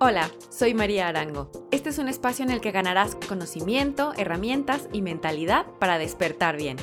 Hola, soy María Arango. Este es un espacio en el que ganarás conocimiento, herramientas y mentalidad para despertar bien.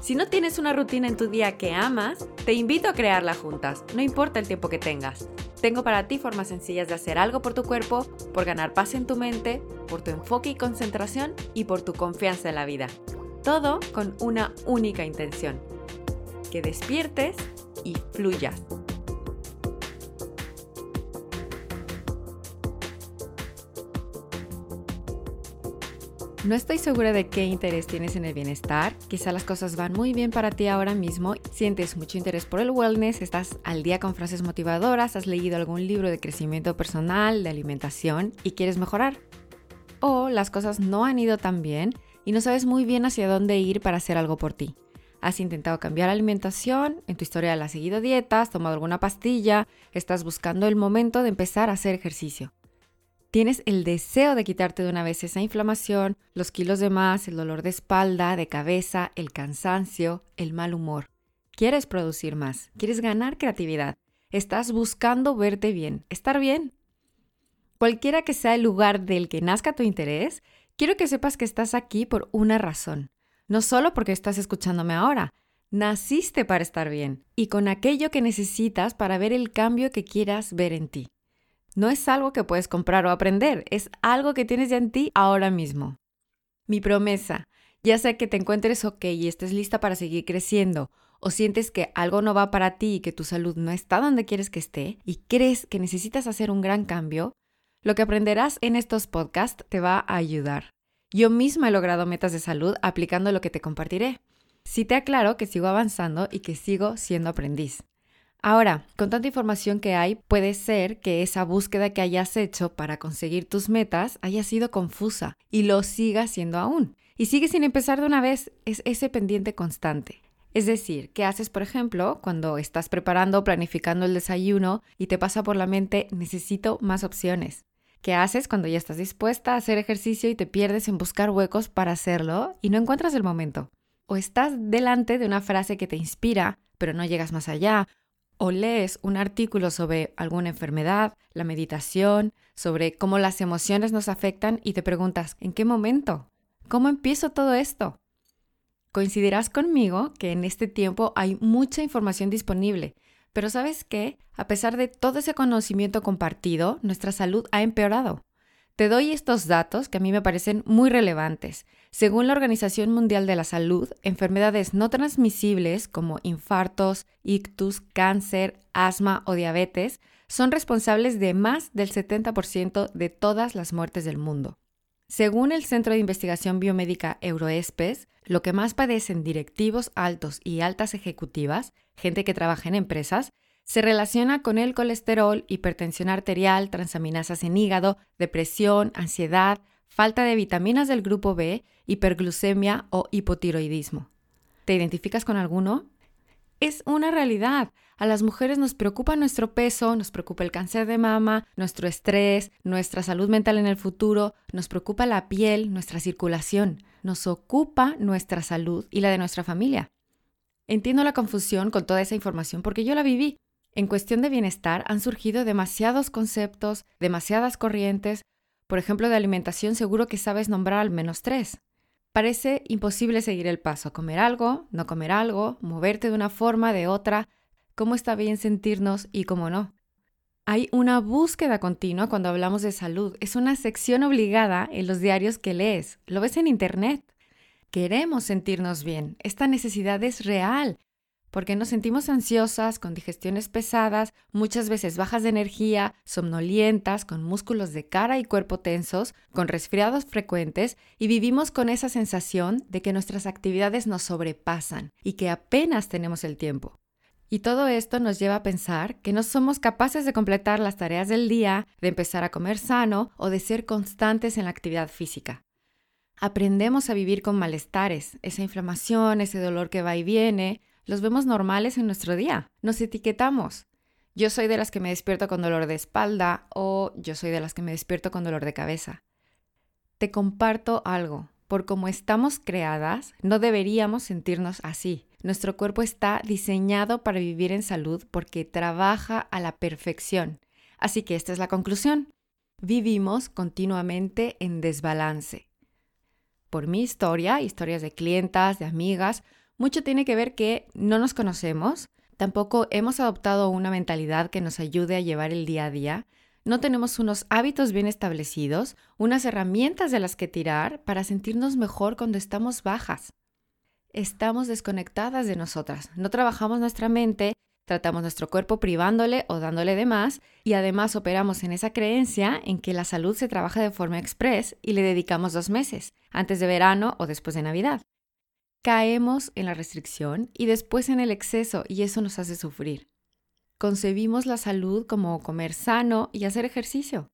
Si no tienes una rutina en tu día que amas, te invito a crearla juntas, no importa el tiempo que tengas. Tengo para ti formas sencillas de hacer algo por tu cuerpo, por ganar paz en tu mente, por tu enfoque y concentración y por tu confianza en la vida. Todo con una única intención. Que despiertes y fluyas. No estoy segura de qué interés tienes en el bienestar. Quizá las cosas van muy bien para ti ahora mismo, sientes mucho interés por el wellness, estás al día con frases motivadoras, has leído algún libro de crecimiento personal, de alimentación y quieres mejorar. O las cosas no han ido tan bien y no sabes muy bien hacia dónde ir para hacer algo por ti. Has intentado cambiar la alimentación, en tu historia has seguido dietas, tomado alguna pastilla, estás buscando el momento de empezar a hacer ejercicio. Tienes el deseo de quitarte de una vez esa inflamación, los kilos de más, el dolor de espalda, de cabeza, el cansancio, el mal humor. Quieres producir más, quieres ganar creatividad. Estás buscando verte bien, estar bien. Cualquiera que sea el lugar del que nazca tu interés, quiero que sepas que estás aquí por una razón. No solo porque estás escuchándome ahora, naciste para estar bien y con aquello que necesitas para ver el cambio que quieras ver en ti. No es algo que puedes comprar o aprender, es algo que tienes ya en ti ahora mismo. Mi promesa, ya sea que te encuentres ok y estés lista para seguir creciendo, o sientes que algo no va para ti y que tu salud no está donde quieres que esté, y crees que necesitas hacer un gran cambio, lo que aprenderás en estos podcasts te va a ayudar. Yo misma he logrado metas de salud aplicando lo que te compartiré. Sí te aclaro que sigo avanzando y que sigo siendo aprendiz. Ahora, con tanta información que hay, puede ser que esa búsqueda que hayas hecho para conseguir tus metas haya sido confusa y lo siga siendo aún. Y sigue sin empezar de una vez, es ese pendiente constante. Es decir, ¿qué haces, por ejemplo, cuando estás preparando o planificando el desayuno y te pasa por la mente necesito más opciones? ¿Qué haces cuando ya estás dispuesta a hacer ejercicio y te pierdes en buscar huecos para hacerlo y no encuentras el momento? O estás delante de una frase que te inspira, pero no llegas más allá, o lees un artículo sobre alguna enfermedad, la meditación, sobre cómo las emociones nos afectan y te preguntas, ¿en qué momento? ¿Cómo empiezo todo esto? Coincidirás conmigo que en este tiempo hay mucha información disponible, pero ¿sabes qué? A pesar de todo ese conocimiento compartido, nuestra salud ha empeorado. Te doy estos datos que a mí me parecen muy relevantes. Según la Organización Mundial de la Salud, enfermedades no transmisibles como infartos, ictus, cáncer, asma o diabetes son responsables de más del 70% de todas las muertes del mundo. Según el Centro de Investigación Biomédica Euroespes, lo que más padecen directivos altos y altas ejecutivas, gente que trabaja en empresas, se relaciona con el colesterol, hipertensión arterial, transaminasas en hígado, depresión, ansiedad, falta de vitaminas del grupo B, hiperglucemia o hipotiroidismo. ¿Te identificas con alguno? Es una realidad. A las mujeres nos preocupa nuestro peso, nos preocupa el cáncer de mama, nuestro estrés, nuestra salud mental en el futuro, nos preocupa la piel, nuestra circulación, nos ocupa nuestra salud y la de nuestra familia. Entiendo la confusión con toda esa información porque yo la viví. En cuestión de bienestar han surgido demasiados conceptos, demasiadas corrientes. Por ejemplo, de alimentación seguro que sabes nombrar al menos tres. Parece imposible seguir el paso, comer algo, no comer algo, moverte de una forma, de otra, cómo está bien sentirnos y cómo no. Hay una búsqueda continua cuando hablamos de salud. Es una sección obligada en los diarios que lees. Lo ves en Internet. Queremos sentirnos bien. Esta necesidad es real porque nos sentimos ansiosas, con digestiones pesadas, muchas veces bajas de energía, somnolientas, con músculos de cara y cuerpo tensos, con resfriados frecuentes y vivimos con esa sensación de que nuestras actividades nos sobrepasan y que apenas tenemos el tiempo. Y todo esto nos lleva a pensar que no somos capaces de completar las tareas del día, de empezar a comer sano o de ser constantes en la actividad física aprendemos a vivir con malestares, esa inflamación, ese dolor que va y viene, los vemos normales en nuestro día. Nos etiquetamos. Yo soy de las que me despierto con dolor de espalda o yo soy de las que me despierto con dolor de cabeza. Te comparto algo. Por como estamos creadas, no deberíamos sentirnos así. Nuestro cuerpo está diseñado para vivir en salud porque trabaja a la perfección. Así que esta es la conclusión. vivimos continuamente en desbalance. Por mi historia, historias de clientas, de amigas, mucho tiene que ver que no nos conocemos, tampoco hemos adoptado una mentalidad que nos ayude a llevar el día a día, no tenemos unos hábitos bien establecidos, unas herramientas de las que tirar para sentirnos mejor cuando estamos bajas. Estamos desconectadas de nosotras, no trabajamos nuestra mente Tratamos nuestro cuerpo privándole o dándole de más y además operamos en esa creencia en que la salud se trabaja de forma express y le dedicamos dos meses, antes de verano o después de Navidad. Caemos en la restricción y después en el exceso y eso nos hace sufrir. Concebimos la salud como comer sano y hacer ejercicio.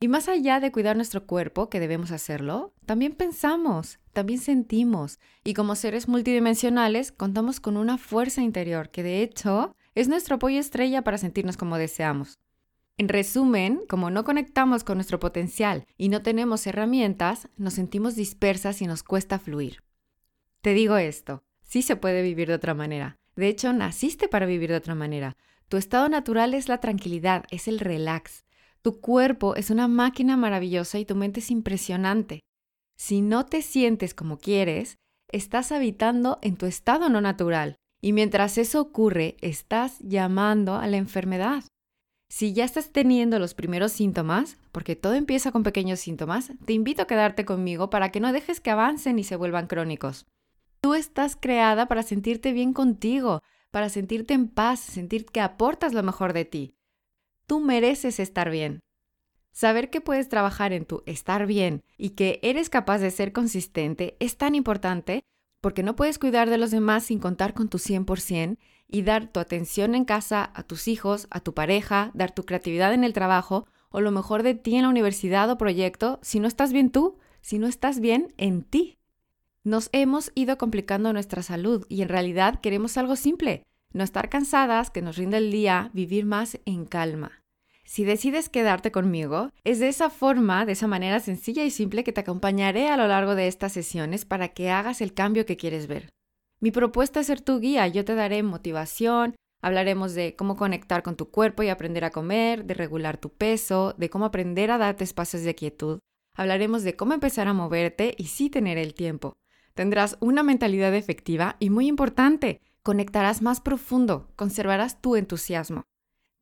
Y más allá de cuidar nuestro cuerpo, que debemos hacerlo, también pensamos, también sentimos, y como seres multidimensionales contamos con una fuerza interior que de hecho es nuestro apoyo estrella para sentirnos como deseamos. En resumen, como no conectamos con nuestro potencial y no tenemos herramientas, nos sentimos dispersas y nos cuesta fluir. Te digo esto, sí se puede vivir de otra manera. De hecho, naciste para vivir de otra manera. Tu estado natural es la tranquilidad, es el relax. Tu cuerpo es una máquina maravillosa y tu mente es impresionante. Si no te sientes como quieres, estás habitando en tu estado no natural y mientras eso ocurre, estás llamando a la enfermedad. Si ya estás teniendo los primeros síntomas, porque todo empieza con pequeños síntomas, te invito a quedarte conmigo para que no dejes que avancen y se vuelvan crónicos. Tú estás creada para sentirte bien contigo, para sentirte en paz, sentir que aportas lo mejor de ti. Tú mereces estar bien. Saber que puedes trabajar en tu estar bien y que eres capaz de ser consistente es tan importante porque no puedes cuidar de los demás sin contar con tu 100% y dar tu atención en casa a tus hijos, a tu pareja, dar tu creatividad en el trabajo o lo mejor de ti en la universidad o proyecto si no estás bien tú, si no estás bien en ti. Nos hemos ido complicando nuestra salud y en realidad queremos algo simple, no estar cansadas, que nos rinda el día, vivir más en calma. Si decides quedarte conmigo, es de esa forma, de esa manera sencilla y simple que te acompañaré a lo largo de estas sesiones para que hagas el cambio que quieres ver. Mi propuesta es ser tu guía, yo te daré motivación, hablaremos de cómo conectar con tu cuerpo y aprender a comer, de regular tu peso, de cómo aprender a darte espacios de quietud. Hablaremos de cómo empezar a moverte y sí tener el tiempo. Tendrás una mentalidad efectiva y muy importante, conectarás más profundo, conservarás tu entusiasmo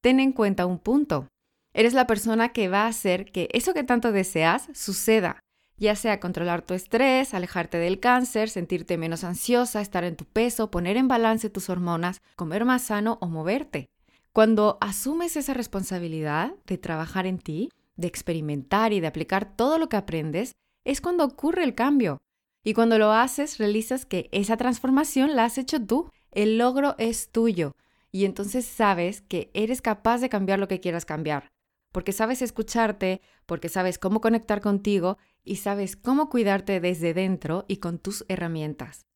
ten en cuenta un punto. Eres la persona que va a hacer que eso que tanto deseas suceda, ya sea controlar tu estrés, alejarte del cáncer, sentirte menos ansiosa, estar en tu peso, poner en balance tus hormonas, comer más sano o moverte. Cuando asumes esa responsabilidad de trabajar en ti, de experimentar y de aplicar todo lo que aprendes, es cuando ocurre el cambio. Y cuando lo haces, realizas que esa transformación la has hecho tú. El logro es tuyo y entonces sabes que eres capaz de cambiar lo que quieras cambiar, porque sabes escucharte, porque sabes cómo conectar contigo y sabes cómo cuidarte desde dentro y con tus herramientas.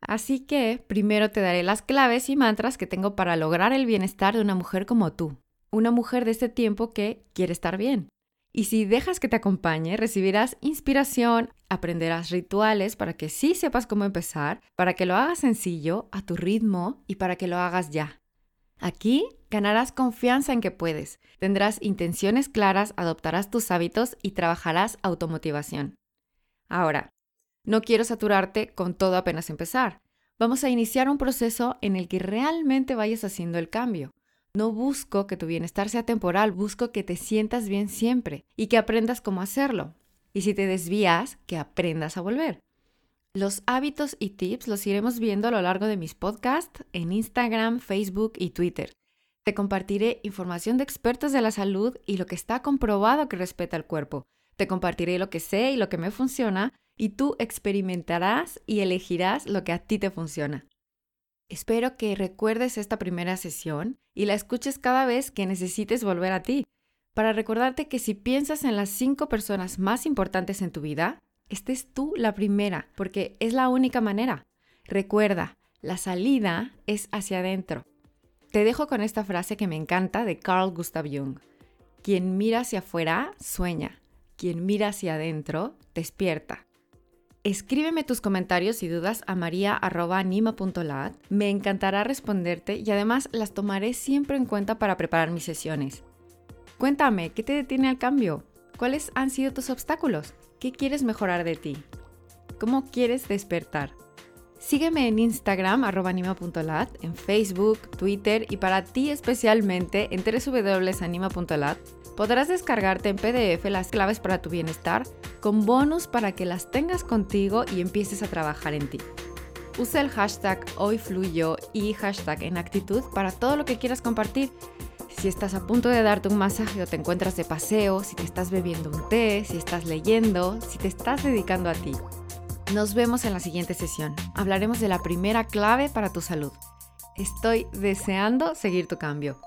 Así que primero te daré las claves y mantras que tengo para lograr el bienestar de una mujer como tú, una mujer de este tiempo que quiere estar bien. Y si dejas que te acompañe, recibirás inspiración, aprenderás rituales para que sí sepas cómo empezar, para que lo hagas sencillo, a tu ritmo y para que lo hagas ya. Aquí ganarás confianza en que puedes, tendrás intenciones claras, adoptarás tus hábitos y trabajarás automotivación. Ahora, no quiero saturarte con todo apenas empezar. Vamos a iniciar un proceso en el que realmente vayas haciendo el cambio. No busco que tu bienestar sea temporal, busco que te sientas bien siempre y que aprendas cómo hacerlo. Y si te desvías, que aprendas a volver. Los hábitos y tips los iremos viendo a lo largo de mis podcasts en Instagram, Facebook y Twitter. Te compartiré información de expertos de la salud y lo que está comprobado que respeta el cuerpo. Te compartiré lo que sé y lo que me funciona y tú experimentarás y elegirás lo que a ti te funciona. Espero que recuerdes esta primera sesión y la escuches cada vez que necesites volver a ti, para recordarte que si piensas en las cinco personas más importantes en tu vida, estés tú la primera, porque es la única manera. Recuerda, la salida es hacia adentro. Te dejo con esta frase que me encanta de Carl Gustav Jung. Quien mira hacia afuera, sueña. Quien mira hacia adentro, despierta. Escríbeme tus comentarios y dudas a maria.anima.lat. Me encantará responderte y además las tomaré siempre en cuenta para preparar mis sesiones. Cuéntame, ¿qué te detiene al cambio? ¿Cuáles han sido tus obstáculos? ¿Qué quieres mejorar de ti? ¿Cómo quieres despertar? Sígueme en Instagram, anima.lat, en Facebook, Twitter y para ti especialmente en www.anima.lat podrás descargarte en PDF las claves para tu bienestar con bonus para que las tengas contigo y empieces a trabajar en ti. Usa el hashtag hoyfluyo y hashtag en actitud para todo lo que quieras compartir. Si estás a punto de darte un masaje o te encuentras de paseo, si te estás bebiendo un té, si estás leyendo, si te estás dedicando a ti. Nos vemos en la siguiente sesión. Hablaremos de la primera clave para tu salud. Estoy deseando seguir tu cambio.